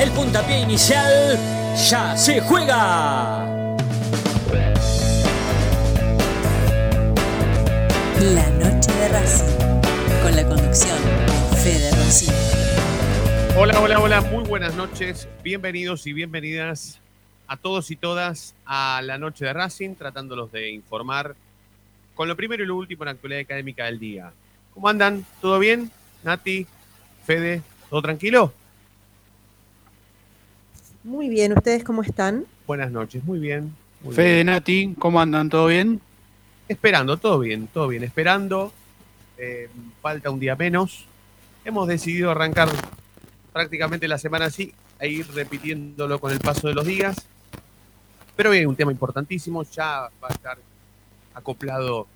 El puntapié inicial ya se juega. La noche de Racing, con la conducción de Fede Racing. Hola, hola, hola, muy buenas noches. Bienvenidos y bienvenidas a todos y todas a la noche de Racing, tratándolos de informar con lo primero y lo último en la actualidad académica del día. ¿Cómo andan? ¿Todo bien? Nati, Fede, ¿todo tranquilo? Muy bien, ¿ustedes cómo están? Buenas noches, muy bien. Muy Fede, bien. Nati, ¿cómo andan? ¿Todo bien? Esperando, todo bien, todo bien, esperando. Eh, falta un día menos. Hemos decidido arrancar prácticamente la semana así e ir repitiéndolo con el paso de los días. Pero bien, un tema importantísimo. Ya va a estar acoplado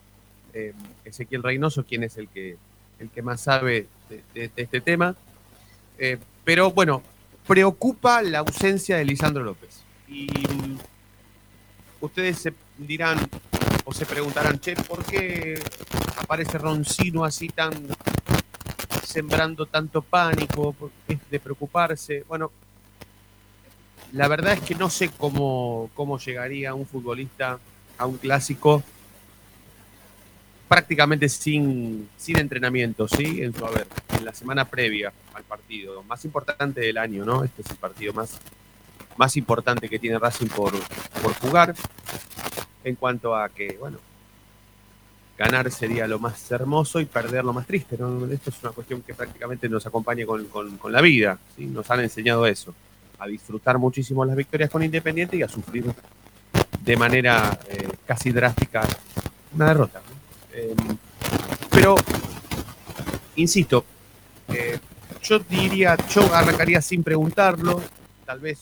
eh, Ezequiel Reynoso, quien es el que, el que más sabe de, de- de este tema. Eh, pero bueno, preocupa la ausencia de Lisandro López. Y mm, ustedes se dirán o se preguntarán, che, ¿por qué aparece Roncino así tan sembrando tanto pánico? ¿Por qué es de preocuparse? Bueno, la verdad es que no sé cómo, cómo llegaría un futbolista a un clásico prácticamente sin, sin entrenamiento, ¿sí? En su haber, en la semana previa al partido, más importante del año, ¿no? Este es el partido más, más importante que tiene Racing por, por jugar, en cuanto a que, bueno, ganar sería lo más hermoso y perder lo más triste, ¿no? Esto es una cuestión que prácticamente nos acompaña con, con- la vida, ¿sí? Nos han enseñado eso, a disfrutar muchísimo las victorias con Independiente y a sufrir de manera eh, casi drástica una derrota. ¿no? Eh, pero, insisto, eh, yo diría, yo arrancaría sin preguntarlo, tal vez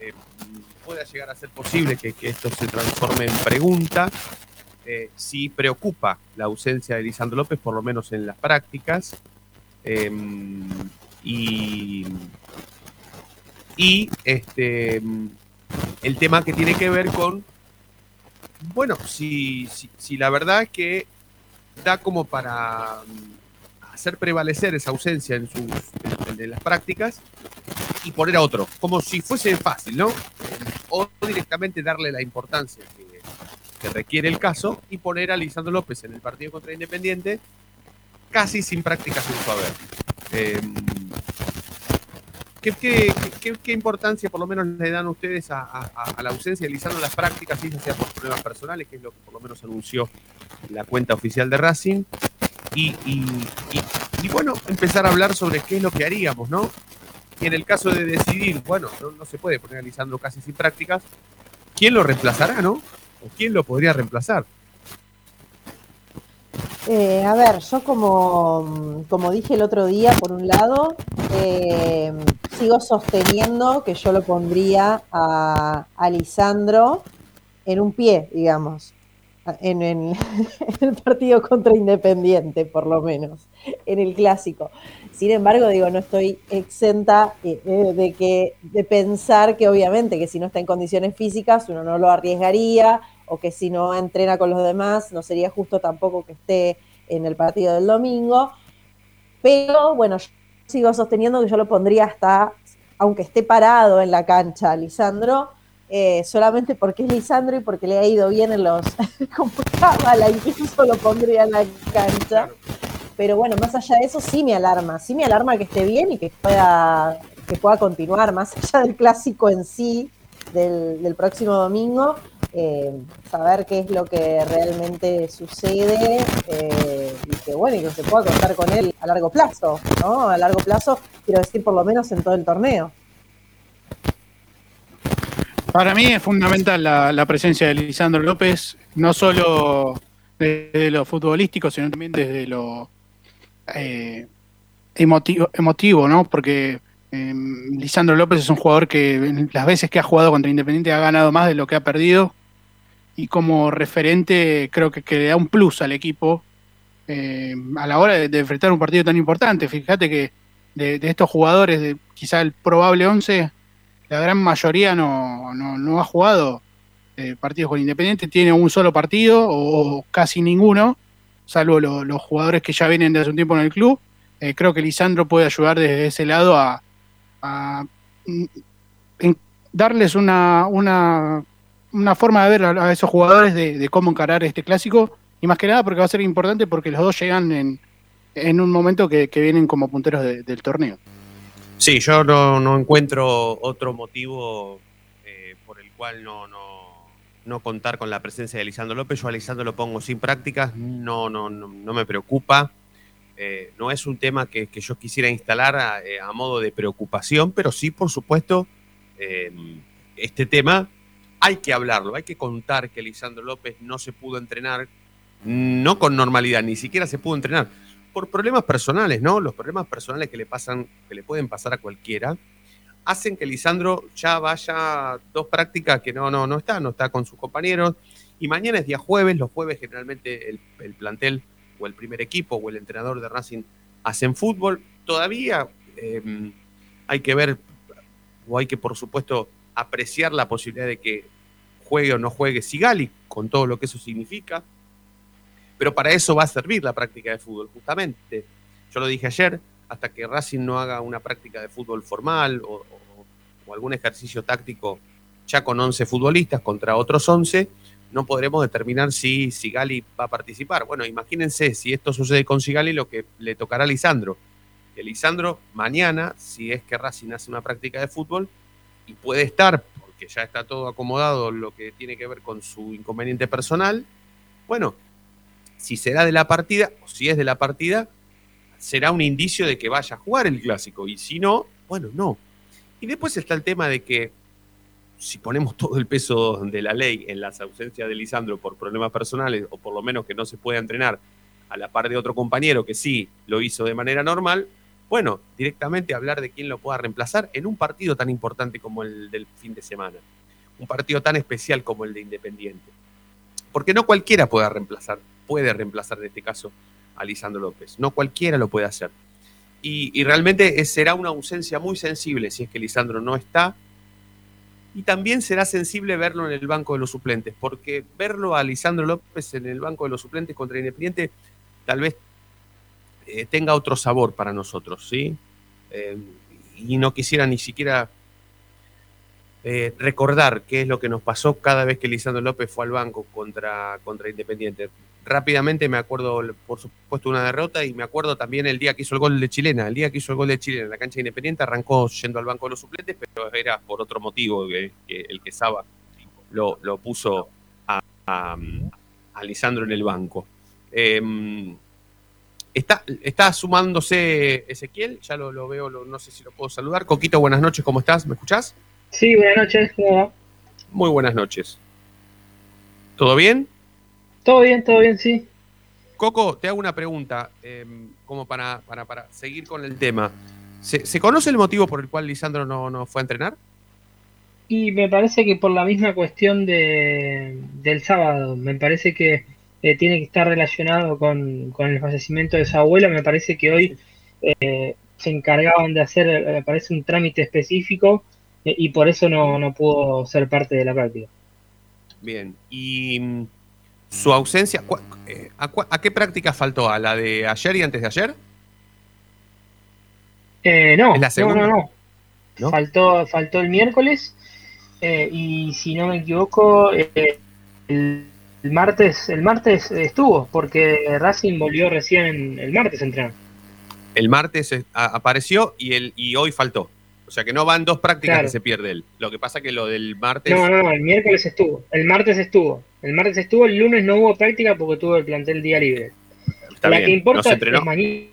eh, pueda llegar a ser posible que, que esto se transforme en pregunta, eh, si preocupa la ausencia de Lisandro López, por lo menos en las prácticas, eh, y, y este, el tema que tiene que ver con bueno, si, si, la verdad es que da como para hacer prevalecer esa ausencia en, sus, en, las prácticas y poner a otro, como si fuese fácil, ¿no? O directamente darle la importancia que, requiere el caso y poner a Lisandro López en el partido contra Independiente casi sin prácticas en su haber. Eh, ¿Qué, qué, qué- qué importancia por lo menos le dan ustedes a, a- a la ausencia de Lisandro en las prácticas, ya sea por problemas personales, que es lo que por lo menos anunció la cuenta oficial de Racing? Y, y- bueno, empezar a hablar sobre qué es lo que haríamos, ¿no? Y en el caso de decidir, bueno, no, no se puede poner a Lisandro casi sin prácticas, ¿quién lo reemplazará, no? ¿O quién lo podría reemplazar? Eh, a ver, yo como, como dije el otro día, por un lado, eh, sigo sosteniendo que yo lo pondría a Lisandro en un pie, digamos, en, el partido contra Independiente, por lo menos, en el clásico. Sin embargo, digo, no estoy exenta eh, de que de pensar que obviamente que si no está en condiciones físicas uno no lo arriesgaría o que si no entrena con los demás no sería justo tampoco que esté en el partido del domingo. Pero bueno, yo sigo sosteniendo que yo lo pondría hasta, aunque esté parado en la cancha, Lisandro, eh, solamente porque es Lisandro y porque le ha ido bien en los como cábala, incluso lo pondría en la cancha. Pero bueno, más allá de eso sí me alarma, sí me alarma que esté bien y que pueda, que pueda continuar, más allá del clásico en sí, del, del próximo domingo, eh, saber qué es lo que realmente sucede eh, y que bueno, y que se pueda contar con él a largo plazo, ¿no? A largo plazo, quiero decir por lo menos en todo el torneo. Para mí es fundamental la, la presencia de Lisandro López, no solo desde lo futbolístico, sino también desde lo eh, emotivo, ¿no? Porque Eh, Lisandro López es un jugador que las veces que ha jugado contra Independiente ha ganado más de lo que ha perdido y como referente creo que, que le da un plus al equipo eh, a la hora de, de, enfrentar un partido tan importante. Fíjate que de, de estos jugadores, de quizá el probable 11, la gran mayoría no, no, no ha jugado eh, partidos con Independiente, tiene un solo partido o, casi ninguno, salvo lo, los jugadores que ya vienen de hace un tiempo en el club. Eh, creo que Lisandro puede ayudar desde ese lado a, en, darles una, una, una, forma de ver a, esos jugadores de, cómo encarar este clásico y más que nada porque va a ser importante porque los dos llegan en, en un momento que, vienen como punteros de, del torneo. Sí, yo no, no encuentro otro motivo eh, por el cual no, no, no, contar con la presencia de Lisandro López. Yo a Lisandro lo pongo sin prácticas, no, no, no, me preocupa. Eh, no es un tema que, que yo quisiera instalar a, eh, modo de preocupación, pero sí, por supuesto, este tema hay que hablarlo, hay que contar que Lisandro López no se pudo entrenar, no con normalidad, ni siquiera se pudo entrenar por problemas personales, ¿no? Los problemas personales que le pasan, que le pueden pasar a cualquiera, hacen que Lisandro ya vaya dos prácticas que no, no, no está, no está con sus compañeros. Y mañana es día jueves, los jueves generalmente el, el plantel o el primer equipo o el entrenador de Racing hacen fútbol. Todavía eh, hay que ver, o hay que por supuesto apreciar la posibilidad de que juegue o no juegue Sigali, con todo lo que eso significa pero para eso va a servir la práctica de fútbol, justamente. Yo lo dije ayer, hasta que Racing no haga una práctica de fútbol formal o, algún ejercicio táctico ya con 11 futbolistas contra otros 11, no podremos determinar si Sigali va a participar. Bueno, imagínense si esto sucede con Sigali, lo que le tocará a Lisandro. Que Lisandro mañana, si es que Racing hace una práctica de fútbol, y puede estar, porque ya está todo acomodado lo que tiene que ver con su inconveniente personal, bueno, si será de la partida o si es de la partida, será un indicio de que vaya a jugar el clásico. Y si no, bueno, no. Y después está el tema de que si ponemos todo el peso de la ley en las ausencias de Lisandro por problemas personales, o por lo menos que no se pueda entrenar a la par de otro compañero que sí lo hizo de manera normal, bueno, directamente hablar de quién lo pueda reemplazar en un partido tan importante como el del fin de semana. Un partido tan especial como el de Independiente. Porque no cualquiera pueda reemplazar puede reemplazar en este caso a Lisandro López. No cualquiera lo puede hacer. Y, realmente será una ausencia muy sensible si es que Lisandro no está. Y también será sensible verlo en el banco de los suplentes, porque verlo a Lisandro López en el banco de los suplentes contra Independiente tal vez eh, tenga otro sabor para nosotros, ¿sí? Eh, y no quisiera ni siquiera eh, recordar qué es lo que nos pasó cada vez que Lisandro López fue al banco contra, contra Independiente. Rápidamente me acuerdo, por supuesto, una derrota y me acuerdo también el día que hizo el gol de Chilena. El día que hizo el gol de Chilena en la cancha Independiente arrancó yendo al banco de los suplentes, pero era por otro motivo que, que el que Saba lo, lo puso a, a, a, Lisandro en el banco. Eh, Está, está, sumándose Ezequiel, ya lo, lo veo, lo, no sé si lo puedo saludar. Coquito, buenas noches, ¿cómo estás? ¿Me escuchás? Sí, buenas noches, ¿cómo va? Muy buenas noches. ¿Todo bien? Todo bien, todo bien, sí. Coco, te hago una pregunta, eh, como para, para, para, seguir con el tema. ¿Se, ¿Se, conoce el motivo por el cual Lisandro no, no, fue a entrenar? Y me parece que por la misma cuestión de, del sábado, me parece que eh, tiene que estar relacionado con, con, el fallecimiento de su abuela. Me parece que hoy eh, se encargaban de hacer, me eh, parece, un trámite específico y por eso no, no pudo ser parte de la práctica. Bien, y su ausencia, eh, ¿a, ¿a, qué práctica faltó? ¿A la de ayer y antes de ayer? Eh, no, ¿Es la no, no, no, no. Faltó, faltó el miércoles eh, y si no me equivoco, el, el, martes, el martes estuvo, porque Racing volvió recién el martes a entrenar. El martes apareció y, el, y hoy faltó. O sea que no van dos prácticas claro. que se pierde él. Lo que pasa que lo del martes. No, no, no, el miércoles estuvo. El martes estuvo. El martes estuvo, el lunes no hubo práctica porque tuvo el plantel día libre. Está La bien. que importa no es mañana.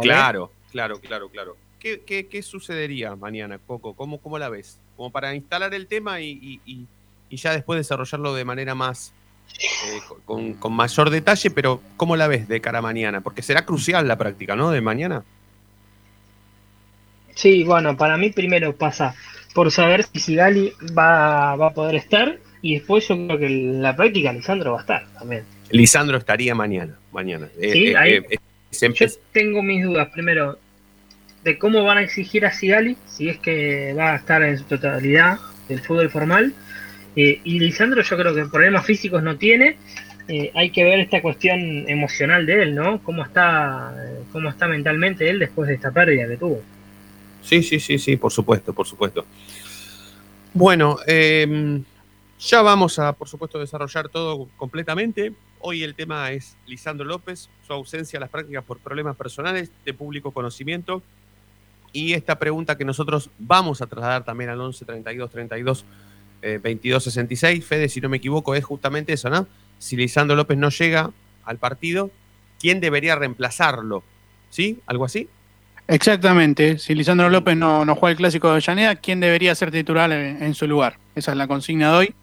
Claro, claro, claro, claro. ¿Qué, qué, qué sucedería mañana, Coco? ¿Cómo, ¿Cómo, la ves? Como para instalar el tema y, y, y, y ya después desarrollarlo de manera más. Eh, con, con mayor detalle, pero ¿cómo la ves de cara a mañana? Porque será crucial la práctica, ¿no? De mañana. Sí, bueno, para mí primero pasa por saber si Sigali va, va a poder estar y después yo creo que en la práctica Lisandro va a estar también. Lisandro estaría mañana. mañana. Eh, Sí, eh, ahí- eh, eh, se Yo tengo mis dudas primero de cómo van a exigir a Sigali, si es que va a estar en su totalidad del fútbol formal. Y Lisandro yo creo que problemas físicos no tiene. Hay que ver esta cuestión emocional de él, ¿no? Cómo está, cómo está mentalmente él después de esta pérdida que tuvo. Sí, sí, sí, sí, por supuesto, por supuesto. Bueno, eh, ya vamos a, por supuesto, desarrollar todo completamente. Hoy el tema es Lisandro López, su ausencia a las prácticas por problemas personales de público conocimiento. Y esta pregunta que nosotros vamos a trasladar también al 11 32 32 eh, 22 66. Fede, si no me equivoco, es justamente eso, ¿no? Si Lisandro López no llega al partido, ¿quién debería reemplazarlo? ¿Sí? ¿Algo así? Exactamente. Si Lisandro López no, no juega el clásico de Avellaneda, ¿quién debería ser titular en, su lugar? Esa es la consigna de hoy.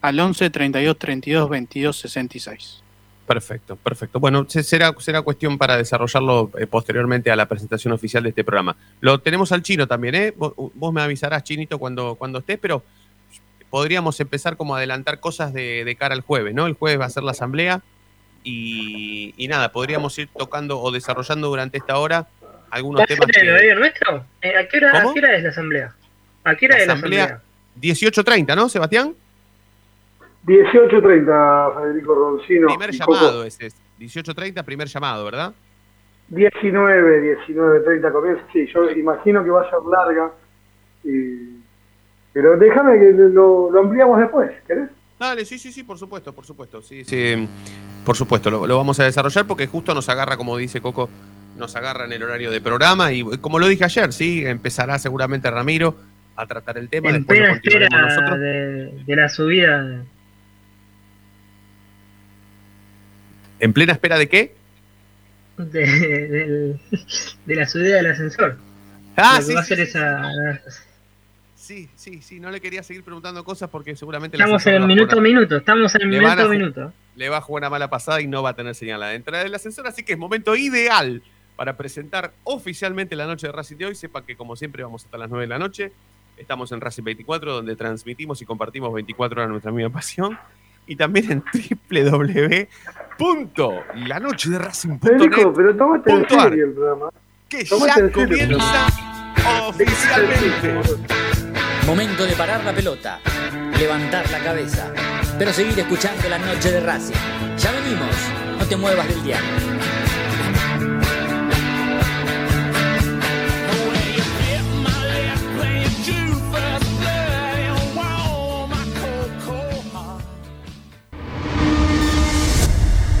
Al 11 32 32 22 66. Perfecto, perfecto. Bueno, se- será, será cuestión para desarrollarlo eh, posteriormente a la presentación oficial de este programa. Lo tenemos al chino también, ¿eh? Vos, me avisarás, Chinito, cuando, cuando estés, pero podríamos empezar como a adelantar cosas de, de cara al jueves, ¿no? El jueves va a ser la asamblea y nada, podríamos ir tocando o desarrollando durante esta hora algunos ¿Va a temas. el que- horario nuestro? Eh, ¿a, qué hora, ¿Cómo? ¿A qué hora es la asamblea? ¿A qué hora La es la asamblea- asamblea? 18.30, ¿no, Sebastián? 18.30, Federico Roncino. Primer llamado ese es. 18.30, primer llamado, ¿verdad? 19, 19.30 comienza. Sí, yo imagino que va a ser larga. y- Pero déjame que lo, lo ampliamos después, ¿querés? Dale, sí, sí, sí, por supuesto, por supuesto. Sí, sí, por supuesto, lo, lo vamos a desarrollar porque justo nos agarra, como dice Coco, nos agarra en el horario de programa y como lo dije ayer, sí, empezará seguramente Ramiro a tratar el tema, En plena espera nosotros. de, de la subida ¿En plena espera de qué? de, la subida del ascensor. Ah, sí, va a sí, ser sí, esa. sí, sí, sí, no le quería seguir preguntando cosas porque seguramente Estamos en el minuto a minuto, estamos en el minuto a minuto. le va a jugar una mala pasada y no va a tener señal a la entrada del ascensor, así que es momento ideal para presentar oficialmente la noche de Racing de hoy. Sepa que como siempre vamos hasta las 9 de la noche. Estamos en Racing 24, donde transmitimos y compartimos 24 horas nuestra misma pasión. Y también en www.lanochederacing.net, pero tómate en serio el programa. que tómate ya comienza oficialmente. Momento de parar la pelota, levantar la cabeza, pero seguir escuchando la noche de Racing. Ya venimos, no te muevas del diario.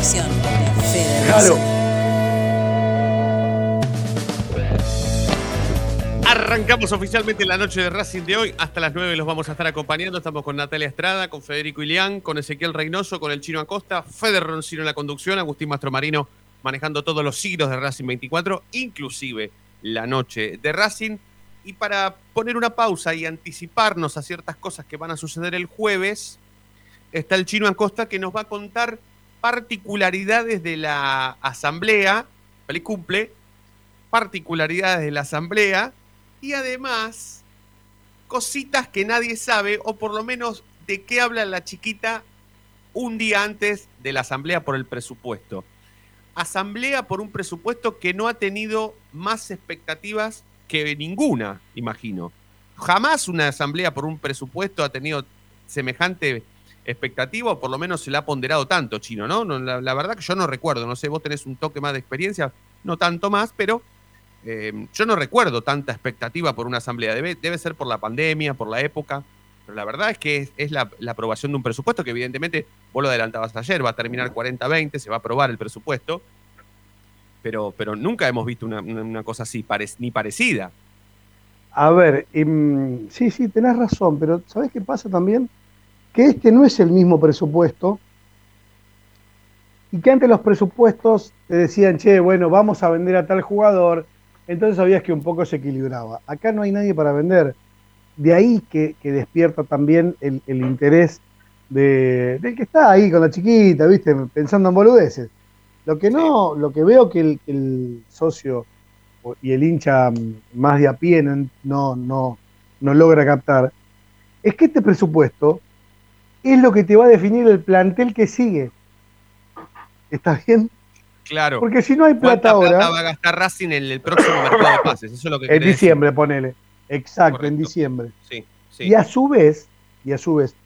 Con la conducción de Fede Claro. Arrancamos oficialmente la noche de Racing de hoy. Hasta las 9 los vamos a estar acompañando. Estamos con Natalia Estrada, con Federico Ilián, con Ezequiel Reynoso, con el Chino Acosta, Fede Roncino en la conducción, Agustín Mastromarino manejando todos los siglos de Racing 24, inclusive la noche de Racing. Y para poner una pausa y anticiparnos a ciertas cosas que van a suceder el jueves, está el Chino Acosta que nos va a contar particularidades de la asamblea, feliz cumple, particularidades de la asamblea y además cositas que nadie sabe o por lo menos de qué habla la chiquita un día antes de la asamblea por el presupuesto. Asamblea por un presupuesto que no ha tenido más expectativas que ninguna, imagino. Jamás una asamblea por un presupuesto ha tenido semejante expectativa, o por lo menos se la ha ponderado tanto, Chino, ¿no? No, la, la verdad que yo no recuerdo, no sé, vos tenés un toque más de experiencia, no tanto más, pero eh, yo no recuerdo tanta expectativa por una asamblea. Debe, debe ser por la pandemia, por la época, pero la verdad es que es, es la, la aprobación de un presupuesto que evidentemente, vos lo adelantabas ayer, va a terminar 40-20, se va a aprobar el presupuesto, pero, pero nunca hemos visto una, una- cosa así, parec- ni parecida. A ver, em, sí, sí, tenés razón, pero ¿sabés qué pasa también? Que este no es el mismo presupuesto y que antes los presupuestos te decían, che, bueno, vamos a vender a tal jugador, entonces sabías que un poco se equilibraba. Acá no hay nadie para vender. De ahí que, que despierta también el, el interés de, del que está ahí con la chiquita, ¿viste? Pensando en boludeces. Lo que no, lo que veo que el, el socio y el hincha más de a pie no, no, no logra captar, es que este presupuesto es lo que te va a definir el plantel que sigue. ¿Está bien? Claro. Porque si no hay plata ¿Cuánta plata ahora, va a gastar Racing en el próximo mercado de pases? Eso es lo que en diciembre, ponele. Exacto, en diciembre. Sí, sí. Y a su vez, y a su vez,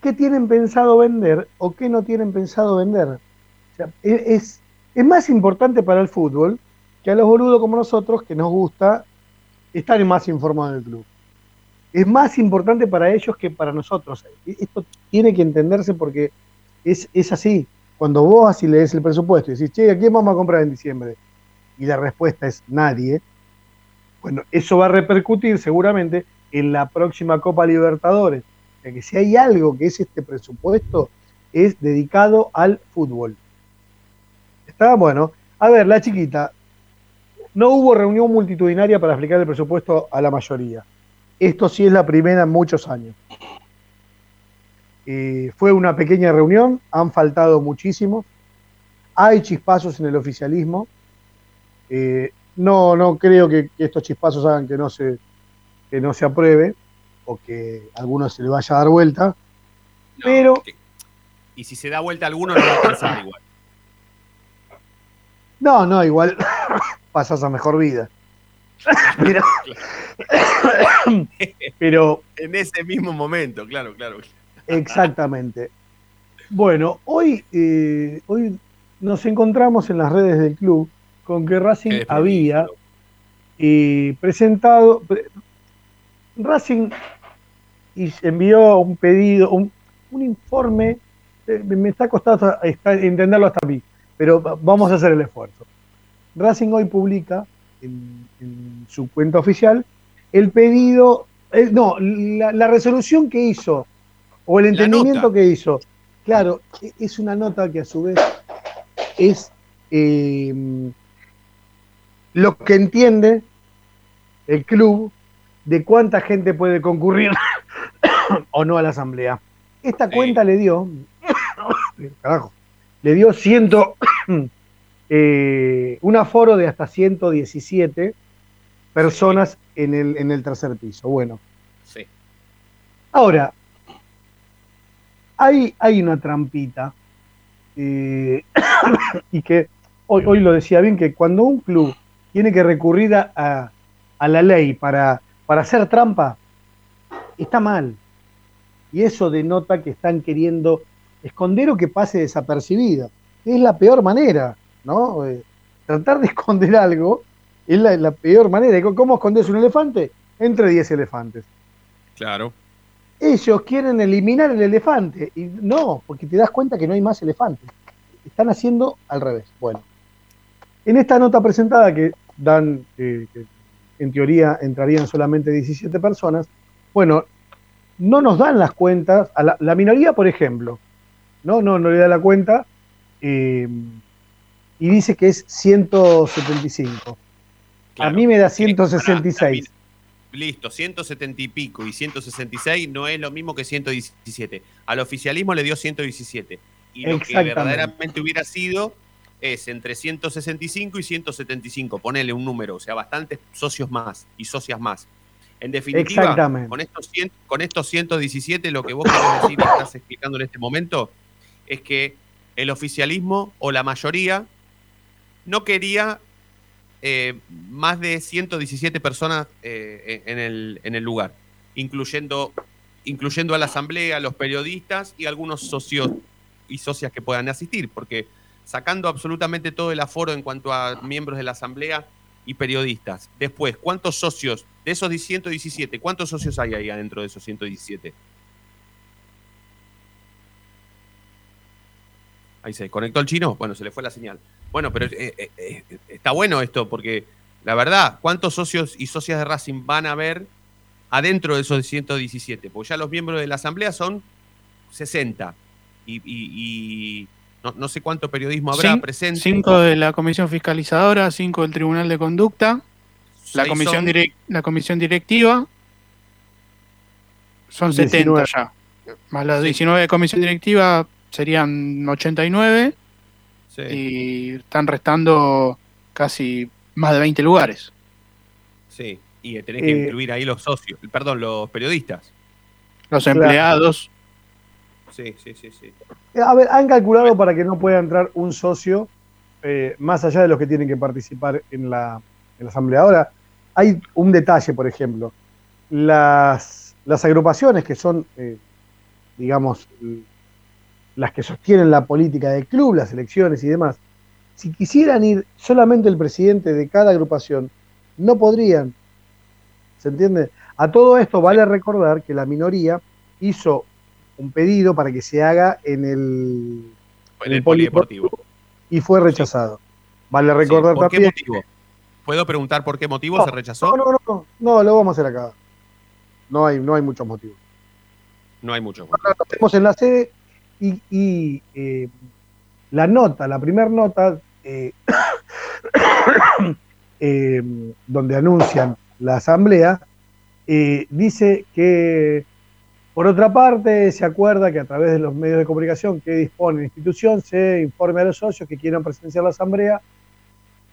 ¿qué tienen pensado vender o qué no tienen pensado vender? O sea, e- es, es más importante para el fútbol que a los boludos como nosotros, que nos gusta estar más informados del club. Es más importante para ellos que para nosotros. E- Esto tiene que entenderse porque es, es así. Cuando vos así lees el presupuesto y decís, che, ¿a quién vamos a comprar en diciembre? Y la respuesta es nadie. Bueno, eso va a repercutir seguramente en la próxima Copa Libertadores. O sea que si hay algo que es este presupuesto, es dedicado al fútbol. Está bueno. A ver, la chiquita, no hubo reunión multitudinaria para explicar el presupuesto a la mayoría. Esto sí es la primera en muchos años. Eh, fue una pequeña reunión, han faltado muchísimos. Hay chispazos en el oficialismo. Eh, no, no creo que, que estos chispazos hagan que no se, que no se apruebe o que a alguno se le vaya a dar vuelta. pero Y si se da vuelta alguno, no va a alcanzar igual. no, no, igual pasas a mejor vida. Pero, pero En ese mismo momento, claro, claro. Exactamente. Bueno, hoy, eh, hoy nos encontramos en las redes del club con que Racing había eh, presentado. pre- Racing y envió un pedido, un, un informe. eh, me está costando hasta- entenderlo hasta a mí, pero va- vamos a hacer el esfuerzo. Racing hoy publica en, en su cuenta oficial el pedido, eh, no, la, la resolución que hizo o el entendimiento que hizo. Claro, e- es una nota que a su vez es eh, lo que entiende el club de cuánta gente puede concurrir o no a la asamblea. Esta cuenta le dio, carajo, le dio ciento, eh, un aforo de hasta 117 personas en el, en el tercer piso. Bueno, Sí. Ahora, hay, hay una trampita, eh, y que hoy, hoy lo decía bien, que cuando un club tiene que recurrir a, a- a la ley para, para hacer trampa, está mal. Y eso denota que están queriendo esconder o que pase desapercibido. Es la peor manera, ¿no? Eh, tratar de esconder algo es la, la peor manera. ¿Y ¿Cómo escondes un elefante? Entre 10 elefantes Claro. ellos quieren eliminar el elefante. Y no, porque te das cuenta que no hay más elefantes. Están haciendo al revés. Bueno, en esta nota presentada que dan, eh, que en teoría entrarían solamente 17 personas, bueno, no nos dan las cuentas, a la, la minoría, por ejemplo, no, no, no le da la cuenta eh, y dice que es 175. A mí me da 166. Listo, 170 y pico y 166 no es lo mismo que 117. Al oficialismo le dio 117. Y lo que verdaderamente hubiera sido es entre 165 y 175. Ponele un número, o sea, bastantes socios más y socias más. En definitiva, con estos, 100 con estos 117, lo que vos querés decir y estás explicando en este momento es que el oficialismo o la mayoría no quería eh, más de 117 personas eh, en, el, en el lugar, incluyendo, incluyendo a la asamblea, a los periodistas y algunos socios y socias que puedan asistir, porque sacando absolutamente todo el aforo en cuanto a miembros de la asamblea y periodistas. Después, ¿cuántos socios de esos 117, cuántos socios hay ahí adentro de esos 117? Ahí se conectó el chino. Bueno, se le fue la señal. Bueno, pero eh, eh, eh, está bueno esto porque la verdad, ¿cuántos socios y socias de Racing van a ver adentro de esos 117? Porque ya los miembros de la asamblea son 60. Y, y- y no, no sé cuánto periodismo habrá Cin- presente. Cinco de la comisión fiscalizadora, cinco del Tribunal de Conducta, la comisión, la comisión directiva. Son 70 19. ya. Más la 19 de comisión directiva serían 89 y están restando casi más de 20 lugares. Sí, y tenés que Eh, incluir ahí los socios, perdón, los periodistas. Los empleados. Sí, sí, sí, sí. A ver, han calculado para que no pueda entrar un socio eh, más allá de los que tienen que participar en la, en la asamblea. Ahora, hay un detalle, por ejemplo. Las, las agrupaciones que son, eh, digamos, las que sostienen la política del club, las elecciones y demás, si quisieran ir solamente el presidente de cada agrupación, no podrían. ¿Se entiende? A todo esto vale recordar que la minoría hizo un pedido para que se haga en el, En el polideportivo. y fue rechazado. Vale Sí, recordar ¿Por qué también. motivo? ¿Puedo preguntar por qué motivo No, se rechazó? No, no, no, no, lo vamos a hacer acá. No hay, no hay muchos motivos. No hay mucho. Ahora lo hacemos en la sede y, eh, la nota, la primera nota, eh, eh, donde anuncian la asamblea, eh, dice que, por otra parte, se acuerda que a través de los medios de comunicación que dispone la institución se informe a los socios que quieran presenciar la asamblea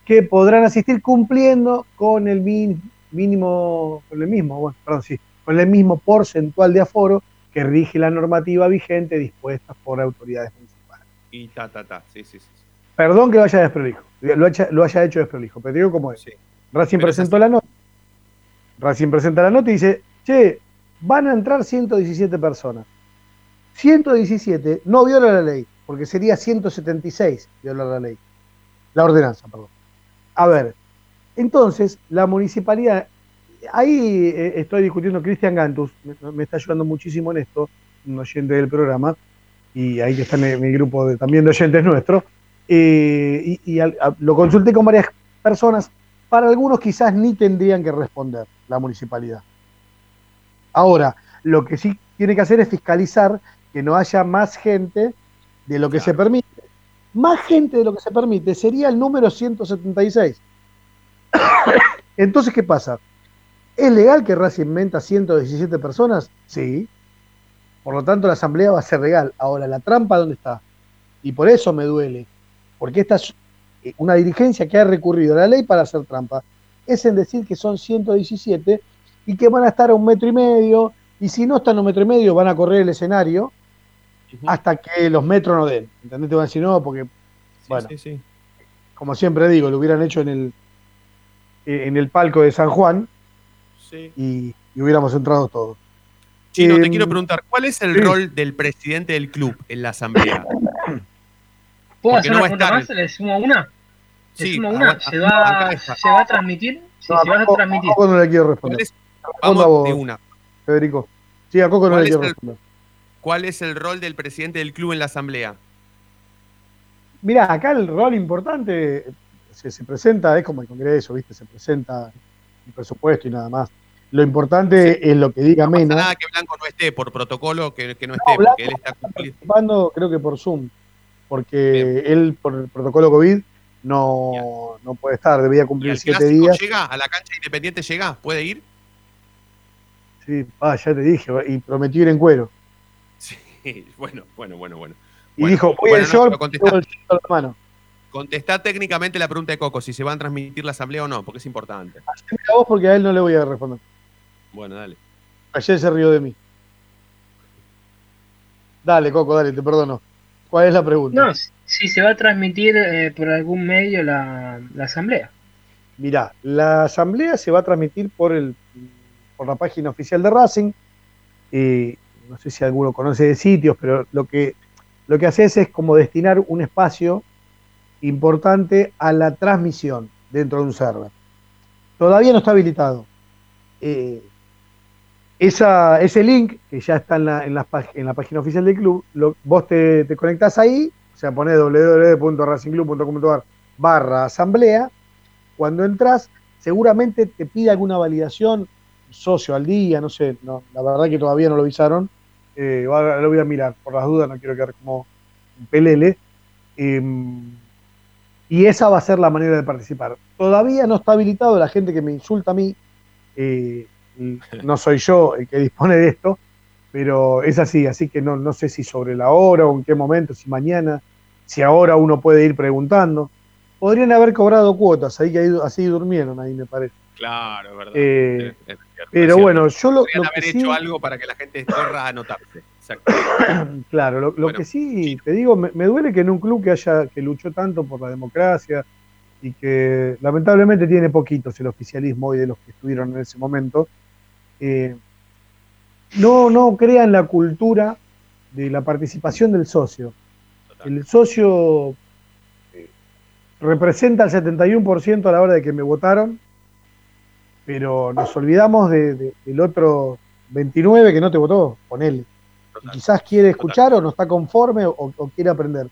que podrán asistir cumpliendo con el mínimo, con el mismo, bueno, perdón, sí, con el mismo porcentual de aforo que rige la normativa vigente dispuesta por autoridades municipales. Y ta, ta, ta. Sí, sí, sí. sí. Perdón que lo haya desprolijo, lo haya, lo haya hecho desprolijo, pero digo cómo es. Racing Pero presentó la nota. Racing presenta la nota y dice, che, van a entrar 117 personas. 117 no viola la ley, porque sería 176 violar la ley. La ordenanza, perdón. A ver, entonces la municipalidad, ahí eh, estoy discutiendo, Cristian Gantus me, me está ayudando muchísimo en esto, un oyente del programa, y ahí está mi, mi grupo de, también de oyentes nuestro, eh, y, y al- a- lo consulté con varias personas, para algunos quizás ni tendrían que responder la municipalidad. Ahora, lo que sí tiene que hacer es fiscalizar que no haya más gente de lo que se permite. Más gente de lo que se permite sería el número 176. Entonces, ¿qué pasa? ¿Es legal que Racing menta 117 personas? Sí. Por lo tanto, la asamblea va a ser legal. Ahora, ¿la trampa dónde está? Y por eso me duele. Porque esta es eh, una dirigencia que ha recurrido a la ley para hacer trampa. Es en decir que son 117 y que van a estar a un metro y medio. Y si no están a un metro y medio, van a correr el escenario hasta que los metros no den. ¿Entendés? Te van a decir, no, porque, bueno, Sí, sí. como siempre digo, lo hubieran hecho en el, en el palco de San Juan Sí. y, y hubiéramos entrado todos. Chino, te Em, quiero preguntar, ¿cuál es el sí. rol del presidente del club en la asamblea? ¿Puedo Porque hacer no una pregunta más? ¿Le sumo una? ¿Le Sí, sumo una? ¿Se va. ¿Se va a transmitir? Sí, No, se va a transmitir. Coco no le quiero responder. ¿Cuál es- Responda Vamos vos, de una. Federico. Sí, a Coco no ¿Cuál le es quiero el- responder. ¿Cuál es el rol del presidente del club en la asamblea? Mirá, acá el rol importante se, se presenta, es como el Congreso, ¿viste? Se presenta el presupuesto y nada más. Lo importante es lo que diga No pasa Mena. nada que Blanco no esté, por protocolo que, que no No, esté, porque él está cumpliendo. participando, creo que por Zoom, porque él por el protocolo COVID no, no puede estar, debía ¿Y cumplir siete días. llega? ¿A la cancha independiente llega? ¿Puede ir? Sí, ah, ya te dije, y prometió ir en cuero. Sí, bueno, bueno, bueno, bueno. Y Bueno, dijo, voy bueno, al no, short, a la mano. Contestá técnicamente la pregunta de Coco, si se va a transmitir la asamblea o no, porque es importante. Mira vos porque a él no le voy a responder. Bueno, dale. Ayer se rió de mí. Dale, Coco, dale, te perdono. ¿Cuál es la pregunta? No, si se va a transmitir eh, por algún medio la, la asamblea. Mirá, la asamblea se va a transmitir por el por la página oficial de Racing. Eh, no sé si alguno conoce de sitios, pero lo que, lo que haces es como destinar un espacio importante a la transmisión dentro de un server. Todavía no está habilitado. Eh, ese link, que ya está en la, en la, en la página oficial del club, vos te, te conectás ahí, o sea, ponés www.racingclub.com.ar barra asamblea, cuando entras, seguramente te pide alguna validación, socio al día, no sé, no, la verdad que todavía no lo avisaron, eh, lo voy a mirar, por las dudas no quiero quedar como un pelele, em, y esa va a ser la manera de participar. Todavía no está habilitado la gente que me insulta a mí, eh, no soy yo el que dispone de esto, pero es así, así que no, no sé si sobre la hora o en qué momento, si mañana, si ahora uno puede ir preguntando. Podrían haber cobrado cuotas, ahí que ahí- así durmieron ahí me parece. Claro, verdad. Eh, Es- pero bueno, yo lo, Podrían lo haber que hecho sí- algo para que la gente corra a anotarse. Exacto. Claro, lo, lo que sí te digo, me, me duele que en un club que haya que luchó tanto por la democracia y que lamentablemente tiene poquitos el oficialismo hoy de los que estuvieron en ese momento, eh, no, no crean la cultura de la participación del socio. El socio eh, representa el 71% a la hora de que me votaron, pero nos olvidamos de- de- del otro 29 que no te votó, con Y quizás quiere escuchar o no está conforme o, o quiere aprender.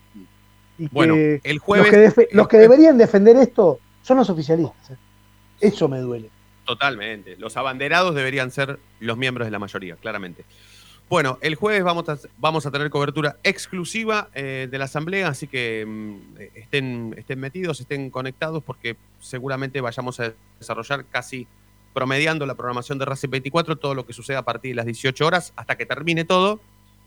Y que Bueno, el jueves- los que, los que deberían defender esto son los oficialistas. ¿eh? Eso me duele. Totalmente. Los abanderados deberían ser los miembros de la mayoría, claramente. Bueno, el jueves vamos a, vamos a tener cobertura exclusiva eh, de la asamblea, así que mm, estén, estén metidos, estén conectados, porque seguramente vayamos a desarrollar casi promediando la programación de Racing 24, todo lo que suceda a partir de las 18 horas hasta que termine todo,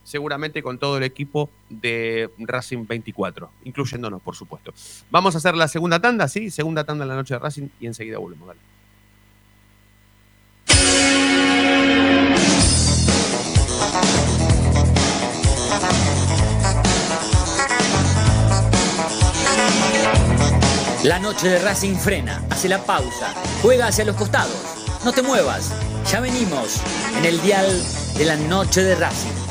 seguramente con todo el equipo de Racing 24, incluyéndonos, por supuesto. Vamos a hacer la segunda tanda, ¿sí? Segunda tanda en la noche de Racing y enseguida volvemos. Dale. La noche de Racing frena, hace la pausa, juega hacia los costados. No te muevas, ya venimos en el dial de la noche de Racing.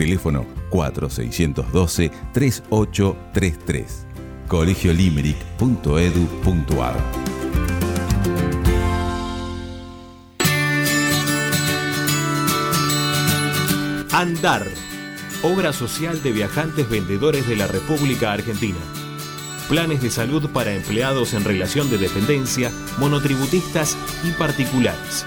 Teléfono 4612-3833. colegiolimerick.edu.ar Andar, obra social de viajantes vendedores de la República Argentina. Planes de salud para empleados en relación de dependencia, monotributistas y particulares.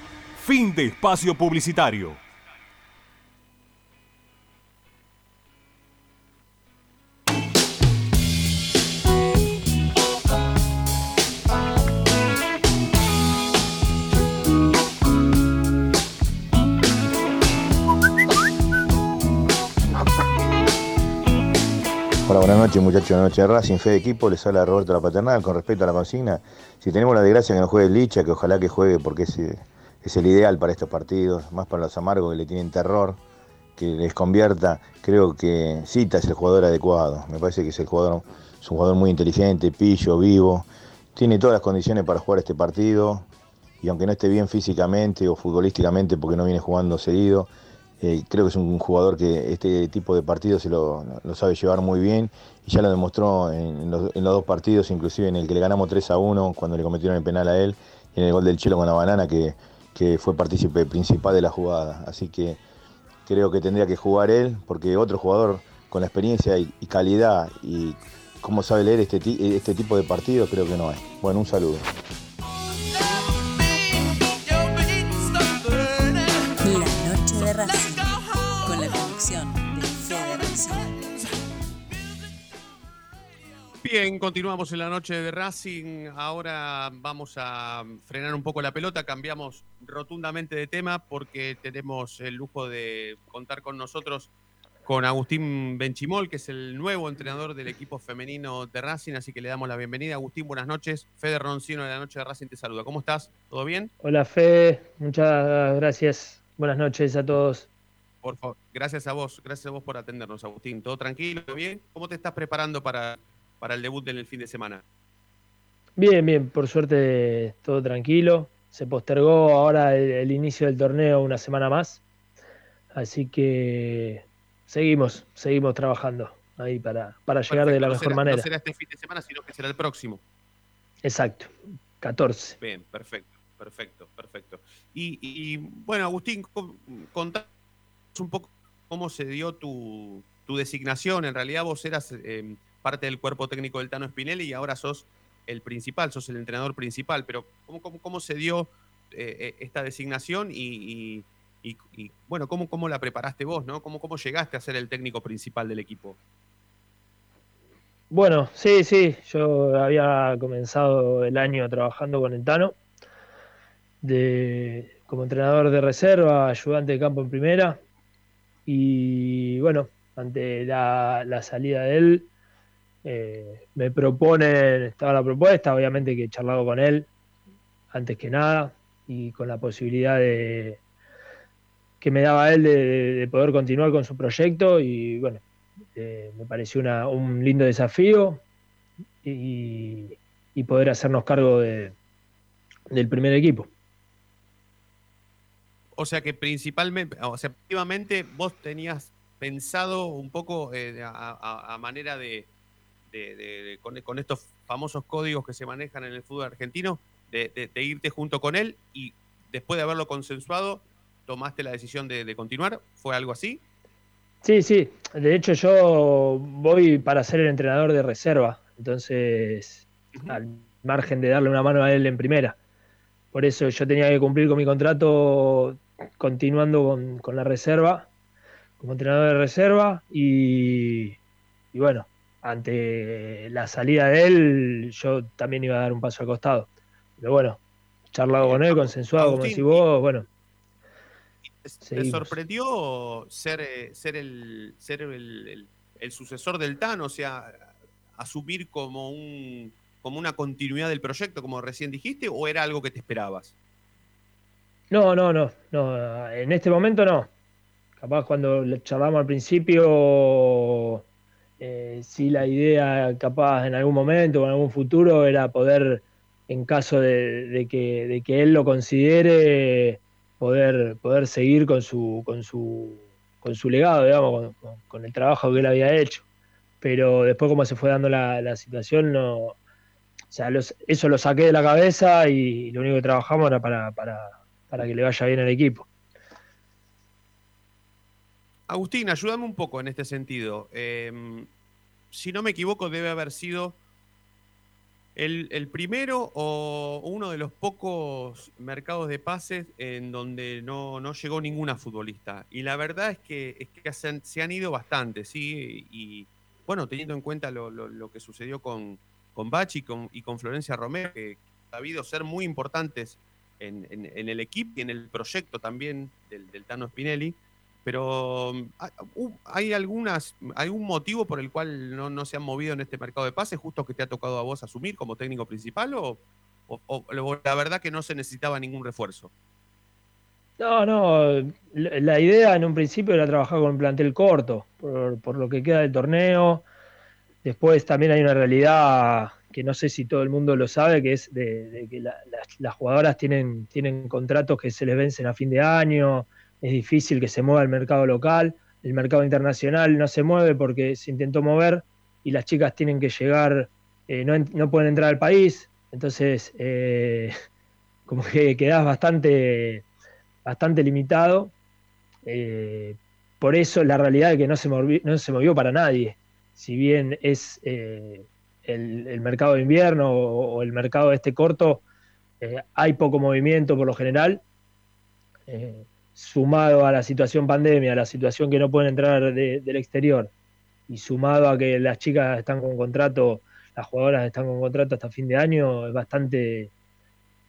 Fin de espacio publicitario. Hola, buenas noches muchachos, buenas noches Racing, fe de equipo, les habla Roberto La Paternal con respecto a la consigna. Si tenemos la desgracia que no juegue Licha, que ojalá que juegue porque es, eh, es el ideal para estos partidos, más para los amargos que le tienen terror, que les convierta, creo que Cita es el jugador adecuado, me parece que es el jugador, es un jugador muy inteligente, pillo, vivo, tiene todas las condiciones para jugar este partido y aunque no esté bien físicamente o futbolísticamente porque no viene jugando seguido, eh, creo que es un jugador que este tipo de partidos se lo, sabe llevar muy bien y ya lo demostró en los, en los dos partidos, inclusive en el que le ganamos 3 a 1 cuando le cometieron el penal a él y en el gol del Chelo con la banana que, que fue partícipe principal de la jugada. Así que creo que tendría que jugar él porque otro jugador con la experiencia y, calidad y cómo sabe leer este, este tipo de partidos creo que no hay. Bueno, un saludo. La noche de con la conducción Bien, continuamos en la noche de Racing. Ahora vamos a frenar un poco la pelota. Cambiamos rotundamente de tema porque tenemos el lujo de contar con nosotros con Agustín Benchimol, que es el nuevo entrenador del equipo femenino de Racing. Así que le damos la bienvenida. Agustín, buenas noches. Fede Roncino de la noche de Racing te saluda. ¿Cómo estás? ¿Todo bien? Hola Fede, muchas gracias. Buenas noches a todos. Por favor, gracias a vos, gracias a vos por atendernos, Agustín. ¿Todo tranquilo? ¿Bien? ¿Cómo te estás preparando para, para el debut del fin de semana? Bien, bien, por suerte todo tranquilo. Se postergó ahora el, el inicio del torneo una semana más. Así que seguimos, seguimos trabajando ahí para, para llegar de la no mejor será, manera. No será este fin de semana, sino que será el próximo. Exacto, 14. Bien, perfecto, perfecto, perfecto. Y, y, bueno, Agustín, con- contanos un poco cómo se dio tu, tu designación. En realidad vos eras eh, parte del cuerpo técnico del Tano Spinelli y ahora sos el principal, sos el entrenador principal. Pero ¿cómo, cómo, cómo se dio eh, eh, esta designación y, bueno, ¿cómo, cómo la preparaste vos? ¿no? ¿Cómo, ¿Cómo llegaste a ser el técnico principal del equipo? Bueno, sí, sí, yo había comenzado el año trabajando con el Tano, como entrenador de reserva, ayudante de campo en primera, y bueno, ante la, la salida de él, eh, me proponen, estaba la propuesta, obviamente que he charlado con él, antes que nada, y con la posibilidad de que me daba él de, de- de poder continuar con su proyecto, y bueno, eh, me pareció una- un lindo desafío y, poder hacernos cargo de- del primer equipo. O sea que principalmente, o sea, vos tenías pensado un poco eh, a manera de, de- con, con estos famosos códigos que se manejan en el fútbol argentino, de, irte junto con él y después de haberlo consensuado, tomaste la decisión de, de continuar. ¿Fue algo así? Sí, sí, de hecho yo voy para ser el entrenador de reserva, entonces al margen de darle una mano a él en primera. Por eso yo tenía que cumplir con mi contrato continuando con, con la reserva, como entrenador de reserva, y, y bueno, ante la salida de él, yo también iba a dar un paso al costado. Pero bueno, charlado con él, consensuado, como decís vos, bueno. ¿Te Seguimos. sorprendió ser, eh, ser, el, ser el, el- el sucesor del TAN? O sea, asumir como, un, como una continuidad del proyecto, como recién dijiste, o era algo que te esperabas? No, no, no, no, en este momento no. Capaz cuando charlamos al principio, eh, sí la idea capaz en algún momento o en algún futuro era poder, en caso de, que, de que él lo considere, poder, poder seguir con su, con su, con su legado, digamos, con, el trabajo que él había hecho. Pero después como se fue dando la, la situación, no, o sea, eso lo saqué de la cabeza y lo único que trabajamos era para, para, para que le vaya bien al equipo. Agustín, ayúdame un poco en este sentido. Eh, si no me equivoco, debe haber sido el, primero o uno de los pocos mercados de pases en donde no, no llegó ninguna futbolista. Y la verdad es que, se, han, ido bastante, ¿sí? Y bueno, teniendo en cuenta lo, lo- que sucedió con, con Bachi y con, y con Florencia Romero, que ha habido ser muy importantes en, en- en el equipo y en el proyecto también del, del Tano Spinelli. Pero ¿hay algunas, algún motivo por el cual no, se han movido en este mercado de pases, justo que te ha tocado a vos asumir como técnico principal, o, la verdad que no se necesitaba ningún refuerzo? No, no, la idea en un principio era trabajar con un plantel corto, por, lo que queda del torneo. Después también hay una realidad que no sé si todo el mundo lo sabe, que es de, que las, jugadoras tienen, tienen contratos que se les vencen a fin de año, es difícil que se mueva el mercado local, el mercado internacional no se mueve porque se intentó mover y las chicas tienen que llegar, eh, no, no, pueden entrar al país, entonces eh, como que quedas bastante bastante limitado. Eh, por eso la realidad es que no se, movió, no se movió para nadie. Si bien es el, mercado de invierno o, el mercado este corto, hay poco movimiento por lo general. Sumado a la situación pandemia, a la situación que no pueden entrar del exterior, y sumado a que las chicas están con contrato, las jugadoras están con contrato hasta fin de año, es bastante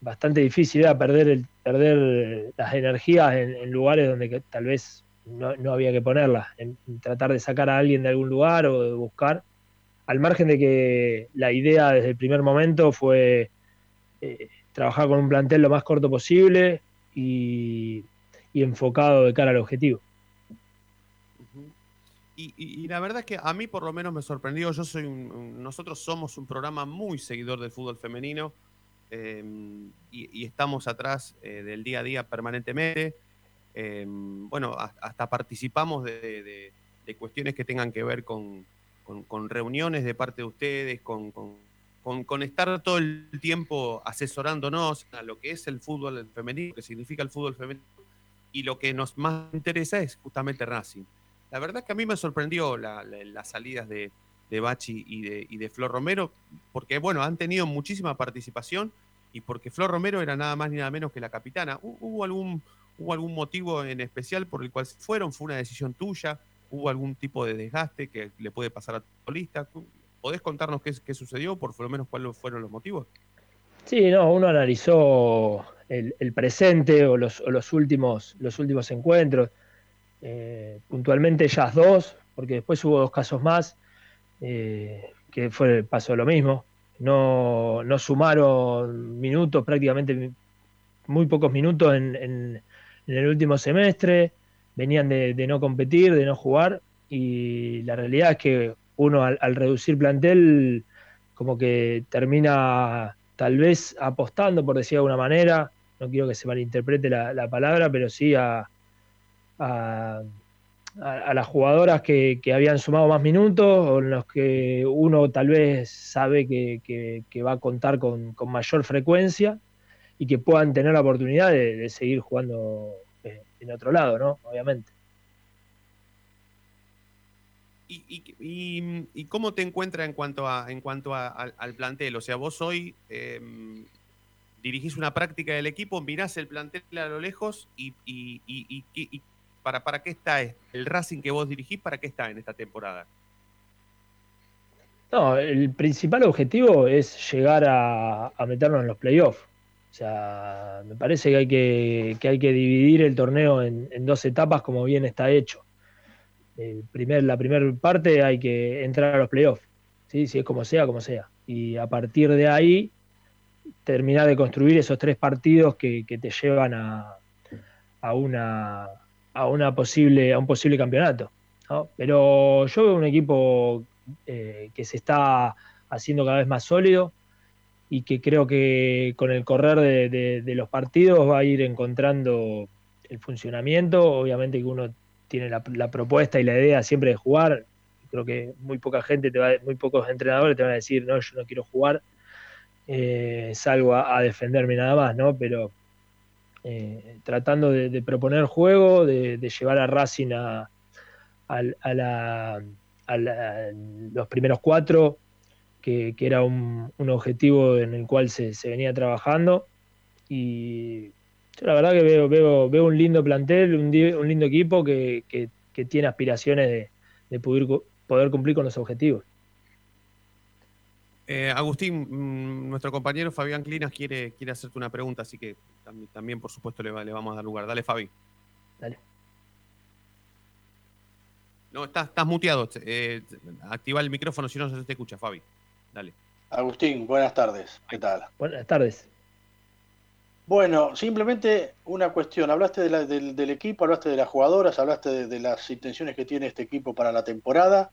bastante difícil era perder, perder las energías en, lugares donde tal vez no, había que ponerlas, en, tratar de sacar a alguien de algún lugar o de buscar, al margen de que la idea desde el primer momento fue eh, trabajar con un plantel lo más corto posible y, enfocado de cara al objetivo. Y, la verdad es que a mí por lo menos me sorprendió, yo soy nosotros somos un programa muy seguidor del fútbol femenino, Em, y, estamos atrás eh, del día a día permanentemente. Em, bueno, hasta participamos de, cuestiones que tengan que ver con, reuniones de parte de ustedes, con, con, estar todo el tiempo asesorándonos a lo que es el fútbol femenino, lo que significa el fútbol femenino, y lo que nos más interesa es justamente Racing. La verdad es que a mí me sorprendió las salidas de, Bachi y de, Flor Romero, porque bueno, han tenido muchísima participación y porque Flor Romero era nada más ni nada menos que la capitana. ¿Hubo algún, motivo en especial por el cual fueron? ¿Fue una decisión tuya? ¿Hubo algún tipo de desgaste que le puede pasar a tu futbolista? ¿Podés contarnos qué, qué sucedió, por lo menos cuáles fueron los motivos? Sí, no, uno analizó el, presente o los, los, últimos, los últimos encuentros. Eh, puntualmente ellas dos, porque después hubo dos casos más eh, que fue pasó lo mismo. No, no, sumaron minutos, prácticamente muy pocos minutos en, el último semestre, venían de, no competir, de no jugar, y la realidad es que uno al, reducir plantel como que termina tal vez apostando, por decir de alguna manera, no quiero que se malinterprete la, palabra, pero sí a a, las jugadoras que, habían sumado más minutos o en los que uno tal vez sabe que, va a contar con, mayor frecuencia y que puedan tener la oportunidad de, seguir jugando eh, en otro lado, ¿no? Obviamente. ¿Y, cómo te encuentras en cuanto, a, en cuanto al plantel? O sea, vos hoy em, dirigís una práctica del equipo, mirás el plantel a lo lejos y, ¿Para, ¿Para qué está el Racing que vos dirigís? ¿Para qué está en esta temporada? No, el principal objetivo es llegar a, meternos en los playoffs. O sea, me parece que hay que, hay que dividir el torneo en, dos etapas como bien está hecho. La primera parte hay que entrar a los playoffs, ¿sí? si es como sea, como sea. Y a partir de ahí terminar de construir esos tres partidos que, te llevan a, una, posible, a un posible campeonato. Pero yo veo un equipo eh, que se está haciendo cada vez más sólido y que creo que con el correr de, los partidos va a ir encontrando el funcionamiento. Obviamente que uno tiene la, propuesta y la idea siempre de jugar. Creo que muy poca gente, te va, muy pocos entrenadores te van a decir, no, yo no quiero jugar, eh, salgo a, a defenderme nada más, ¿no? Pero eh, tratando de, proponer juego, de, llevar a Racing a, los primeros cuatro, que, era un, objetivo en el cual se, venía trabajando. Y yo la verdad que veo, veo, veo un lindo plantel, un, lindo equipo que, tiene aspiraciones de, poder, poder cumplir con los objetivos. Eh, Agustín, mm, nuestro compañero Fabián Clinas quiere, quiere hacerte una pregunta, así que también, por supuesto, le, le, vamos a dar lugar. Dale, Fabi. Dale. No, estás, estás muteado. Eh, activa el micrófono si no se te escucha, Fabi. Dale. Agustín, buenas tardes. ¿Qué tal? Buenas tardes. Bueno, simplemente una cuestión. Hablaste de la- del, del equipo, hablaste de las jugadoras, hablaste de, de las intenciones que tiene este equipo para la temporada,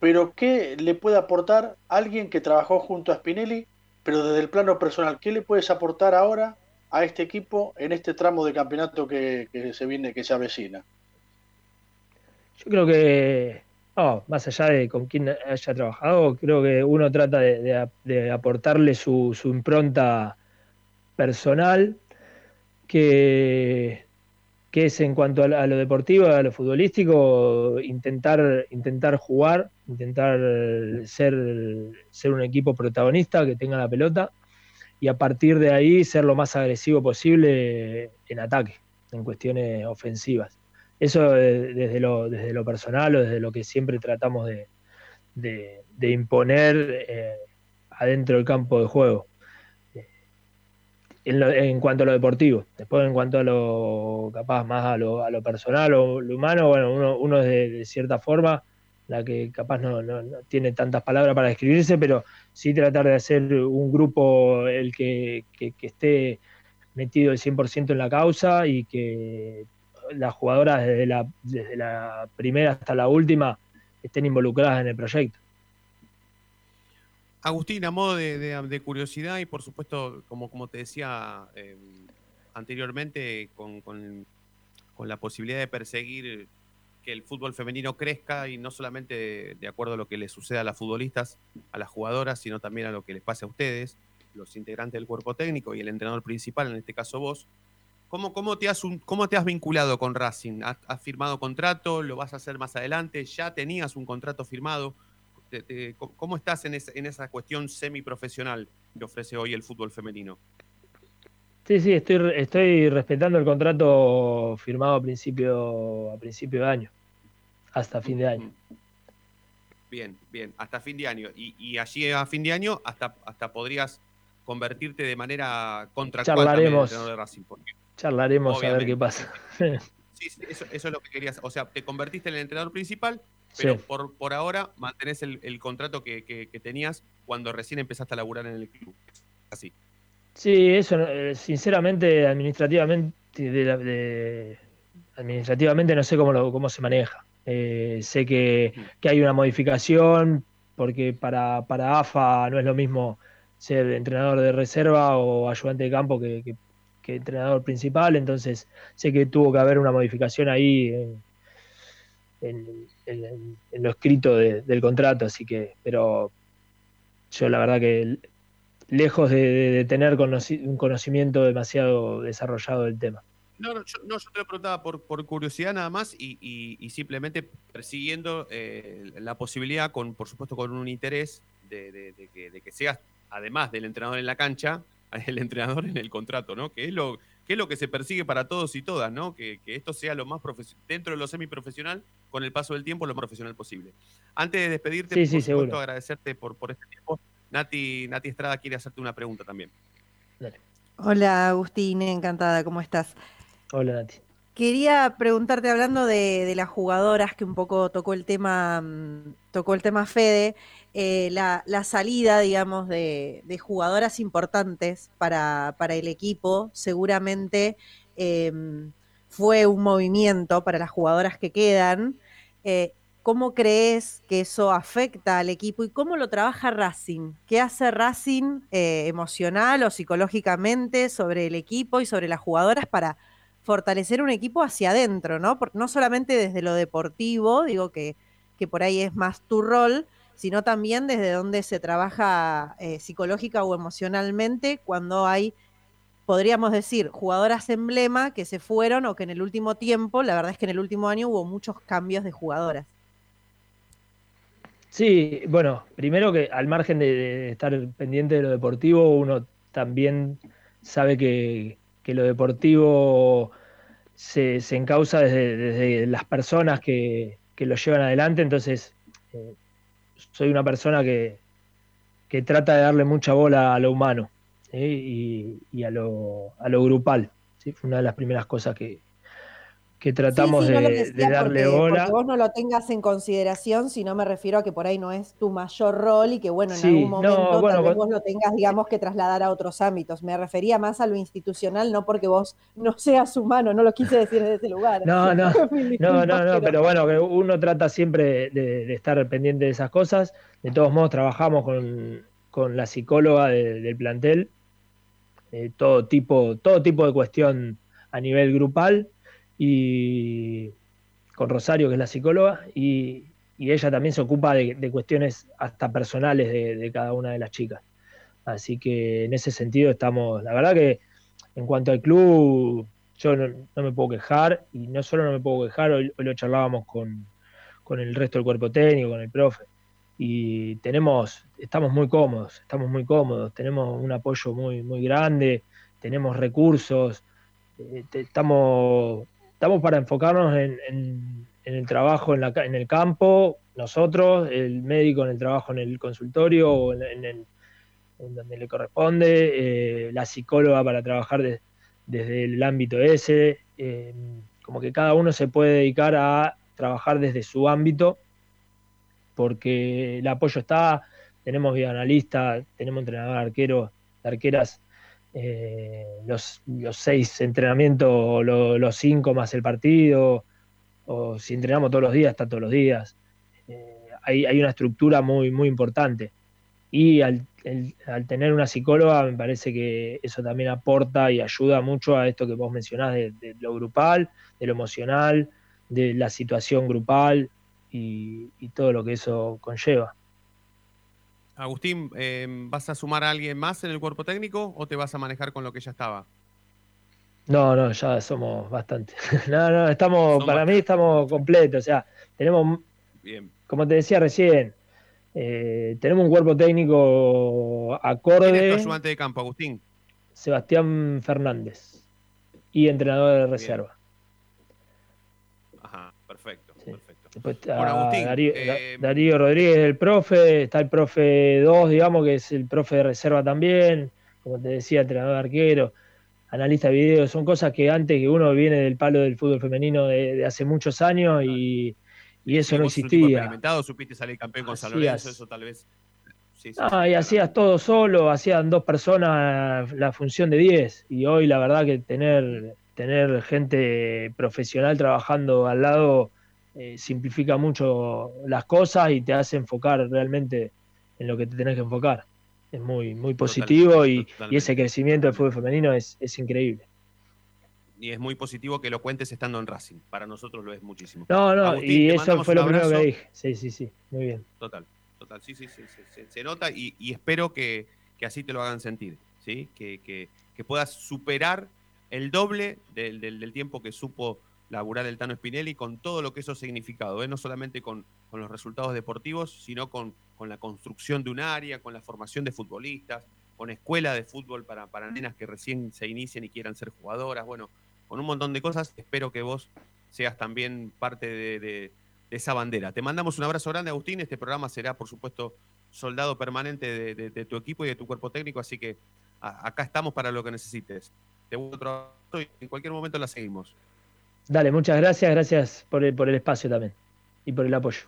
pero ¿qué le puede aportar alguien que trabajó junto a Spinelli, pero desde el plano personal? ¿Qué le puedes aportar ahora a este equipo en este tramo de campeonato que, se viene, que se avecina? Yo creo que, no, más allá de con quién haya trabajado, creo que uno trata de aportarle su, su impronta personal, que, que es en cuanto a, lo- deportivo, a lo futbolístico, intentar, intentar jugar, intentar ser, ser un equipo protagonista que tenga la pelota y a partir de ahí ser lo más agresivo posible en ataque, en cuestiones ofensivas. Eso eh, desde lo, desde lo personal o desde lo que siempre tratamos de, de- de imponer eh, adentro del campo de juego. En, lo- en cuanto a lo deportivo, después en cuanto a lo capaz más a lo, a lo personal o lo humano, bueno, uno, uno es de, de cierta forma la que capaz no, no- no tiene tantas palabras para describirse, pero sí tratar de hacer un grupo el que, que- que esté metido el 100% en la causa y que las jugadoras desde la, desde la primera hasta la última estén involucradas en el proyecto. Agustín, a modo de, curiosidad y por supuesto, como, te decía eh, anteriormente, con, la posibilidad de perseguir que el fútbol femenino crezca y no solamente de, acuerdo a lo que les sucede a las futbolistas, a las jugadoras, sino también a lo que les pase a ustedes, los integrantes del cuerpo técnico y el entrenador principal, en este caso vos. ¿Cómo, cómo, te, has un- cómo te has vinculado con Racing? ¿Has, has firmado contrato? ¿Lo vas a hacer más adelante? ¿Ya tenías un contrato firmado? Te- te- ¿Cómo estás en, esa- en esa cuestión semiprofesional que ofrece hoy el fútbol femenino? Sí, sí, estoy, estoy respetando el contrato firmado a principio, a principio de año, hasta fin de año. Bien, bien, hasta fin de año. Y, y allí a fin de año hasta, hasta podrías convertirte de manera contractual Charlaremos. entrenador de Racing. porque- Charlaremos a ver qué pasa. sí, sí, eso, eso es lo que querías. O sea, te convertiste en el entrenador principal, pero Sí. por, por ahora mantenés el, el contrato que, que- que tenías cuando recién empezaste a laburar en el club. Así. Sí, eso, eh, sinceramente, administrativamente, de la- de- administrativamente no sé cómo, lo- cómo se maneja. Eh, sé que, que hay una modificación, porque para, para AFA no es lo mismo ser entrenador de reserva o ayudante de campo que, que- que entrenador principal, entonces sé que tuvo que haber una modificación ahí en, en- en- en lo escrito de- del contrato, así que, pero yo la verdad que lejos de, tener conoci- un conocimiento demasiado desarrollado del tema. No, no, yo, no, yo te lo preguntaba por, por curiosidad nada más y, y- y simplemente persiguiendo eh, la posibilidad, con por supuesto con un interés de que, de que seas, además del entrenador en la cancha, el entrenador en el contrato, ¿no? Que es lo que, es lo que se persigue para todos y todas, ¿no? Que, que esto sea lo más profesional, dentro de lo semiprofesional, con el paso del tiempo, lo más profesional posible. Antes de despedirte, Sí, por sí, supuesto, seguro. agradecerte por, por este tiempo. Nati, Nati Estrada quiere hacerte una pregunta también. Hola Agustín, encantada, ¿cómo estás? Hola Nati. Quería preguntarte, hablando de, las jugadoras, que un poco tocó el tema, mm, tocó el tema Fede, eh, la, salida, digamos, de, jugadoras importantes para, para el equipo, seguramente eh, fue un movimiento para las jugadoras que quedan. Eh, ¿Cómo crees que eso afecta al equipo y cómo lo trabaja Racing? ¿Qué hace Racing eh, emocional o psicológicamente sobre el equipo y sobre las jugadoras para fortalecer un equipo hacia adentro, ¿no? Por- no solamente desde lo deportivo, digo que, que por ahí es más tu rol, sino también desde donde se trabaja eh, psicológica o emocionalmente cuando hay, podríamos decir, jugadoras emblema que se fueron o que en el último tiempo, la verdad es que en el último año hubo muchos cambios de jugadoras. Sí, bueno, primero que al margen de, de estar pendiente de lo deportivo, uno también sabe que, lo deportivo se, se encausa desde, desde las personas que, lo llevan adelante, entonces eh, soy una persona que, trata de darle mucha bola a lo humano ¿sí? y, a, lo, a lo grupal. Fue una de las primeras cosas que, que tratamos Sí, sí, no de, decía de darle porque, bola. porque vos no lo tengas en consideración, sino me refiero a que por ahí no es tu mayor rol y que bueno, en Sí, algún no, momento bueno, tal vez vos- lo tengas, digamos, que trasladar a otros ámbitos. Me refería más a lo institucional, no porque vos no seas humano, no lo quise decir desde ese lugar. No, no, no, no, no, pero bueno, uno trata siempre de, de estar pendiente de esas cosas. De todos modos, trabajamos con, con la psicóloga de- del plantel, eh, todo tipo, todo tipo de cuestión a nivel grupal y con Rosario, que es la psicóloga, y, ella también se ocupa de, cuestiones hasta personales de, cada una de las chicas. Así que en ese sentido estamos, la verdad que en cuanto al club, yo no, me puedo quejar, y no solo no me puedo quejar, hoy, hoy lo charlábamos con, con el resto del cuerpo técnico, con el profe, y tenemos, estamos muy cómodos, estamos muy cómodos, tenemos un apoyo muy, muy grande, tenemos recursos, eh, estamos, estamos para enfocarnos en, el trabajo en, la, en el campo, nosotros, el médico en el trabajo en el consultorio o en, donde le corresponde, eh, la psicóloga para trabajar de- desde el ámbito ese, eh, como que cada uno se puede dedicar a trabajar desde su ámbito, porque el apoyo está, tenemos videoanalistas, tenemos entrenador arquero, arqueras, eh, los, los seis entrenamientos, los cinco más el partido, o si entrenamos todos los días, está todos los días. Eh, hay, hay una estructura muy, muy importante. Y al, al tener una psicóloga, me parece que eso también aporta y ayuda mucho a esto que vos mencionás de, de lo grupal, de lo emocional, de la situación grupal y, y todo lo que eso conlleva. Agustín, eh, ¿vas a sumar a alguien más en el cuerpo técnico o te vas a manejar con lo que ya estaba? No, no, ya somos bastante. no, no, estamos, Son para mí estamos completos. O sea, tenemos, Bien. como te decía recién, eh, tenemos un cuerpo técnico ¿Quién es tu acorde, ayudante de campo, Agustín? Sebastián Fernández, y entrenador de reserva perfecto, perfecto. Después está Bueno, Agustín, Darío, eh, Da- Darío Rodríguez, el profe, está el profe 2, digamos, que es el profe de reserva también, como te decía, entrenador arquero, analista de video, son cosas que antes que uno viene del palo del fútbol femenino de, de hace muchos años y, y eso no existía. experimentado, supiste salir campeón con San Lorenzo, eso tal vez. Sí, sí, Ah, y hacías todo solo, hacían dos personas la función de 10 y hoy la verdad que tener, tener gente profesional trabajando al lado eh, simplifica mucho las cosas y te hace enfocar realmente en lo que te tenés que enfocar. Es muy, muy positivo y, y ese crecimiento del fútbol femenino es, es increíble. Y es muy positivo que lo cuentes estando en Racing. Para nosotros lo es muchísimo. No, no, Agustín, y eso fue lo primero que dije. Sí, sí, sí, muy bien. Total, total. Sí, sí, sí, sí, se, se nota y, y espero que, que así te lo hagan sentir. ¿sí? Que, que- que puedas superar el doble del, del- del tiempo que supo laburar el Tano Spinelli con todo lo que eso ha significado. ¿eh? No solamente con, con los resultados deportivos, sino con, con la construcción de un área, con la formación de futbolistas, con escuela de fútbol para, para nenas que recién se inician y quieran ser jugadoras. Bueno, con un montón de cosas. Espero que vos seas también parte de, de- de esa bandera. Te mandamos un abrazo grande, Agustín. Este programa será, por supuesto, soldado permanente de, de- tu equipo y de tu cuerpo técnico, así que a- acá estamos para lo que necesites. Te vuelvo otro y en cualquier momento la seguimos. Dale, muchas gracias, gracias por el, por el espacio también y por el apoyo.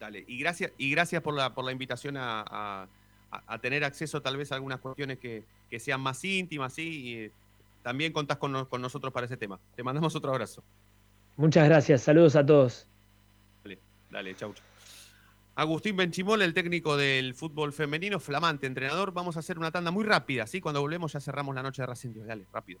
Dale. Y gracias, y gracias por la, por la invitación a, a- tener acceso tal vez a algunas cuestiones que, que sean más íntimas, ¿sí? Y eh, también contás con, no- con nosotros para ese tema. Te mandamos otro abrazo. Muchas gracias, saludos a todos. Dale, dale, chau, chau. Agustín Benchimol, el técnico del fútbol femenino, flamante entrenador. Vamos a hacer una tanda muy rápida, ¿sí? Cuando volvemos ya cerramos la noche de Racing. Dale, rápido.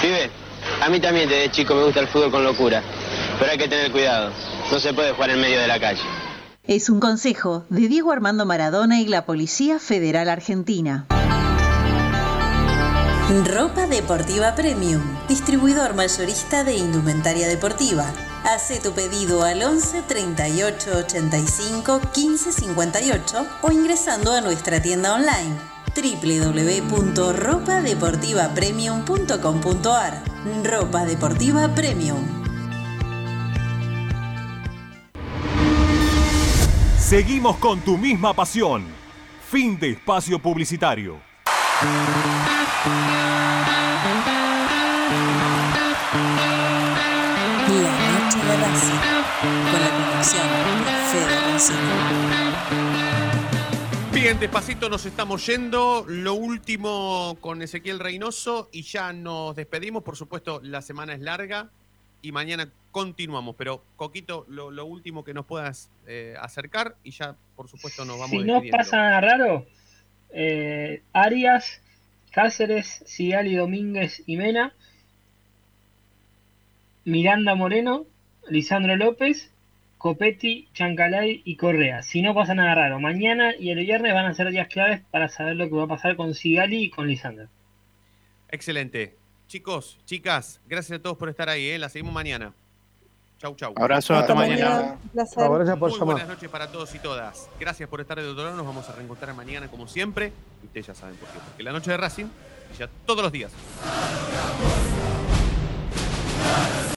Pibe, a mí también desde chico me gusta el fútbol con locura, pero hay que tener cuidado, no se puede jugar en medio de la calle. Es un consejo de Diego Armando Maradona y la Policía Federal Argentina. Ropa Deportiva Premium, distribuidor mayorista de indumentaria deportiva. Hace tu pedido al 11 38 85 15 58 o ingresando a nuestra tienda online www.ropadeportivapremium.com.ar Ropa Deportiva Premium. Seguimos con tu misma pasión. Fin de espacio publicitario. La noche de Racing, con la conexión de Fede. Bien, despacito nos estamos yendo. Lo último con Ezequiel Reynoso y ya nos despedimos. Por supuesto, la semana es larga y mañana continuamos. Pero, Coquito, lo, lo último que nos puedas eh, acercar y ya, por supuesto, nos vamos Si no pasa nada raro, eh, Arias, Cáceres, Sigali, Domínguez y Mena, Miranda Moreno, Lisandro López, Copetti, Chancalay y Correa. Si no pasa nada raro, mañana y el viernes van a ser días claves para saber lo que va a pasar con Sigali y con Lisandro. Excelente. Chicos, chicas, gracias a todos por estar ahí. ¿eh? La seguimos mañana. Chau, chau. Abrazo, hasta mañana. Un placer. Chao, gracias por Muy llamar. buenas noches para todos y todas. Gracias por estar de otro lado. Nos vamos a reencontrar mañana como siempre. Y ustedes ya saben por qué. Porque la noche de Racing, ya todos los días.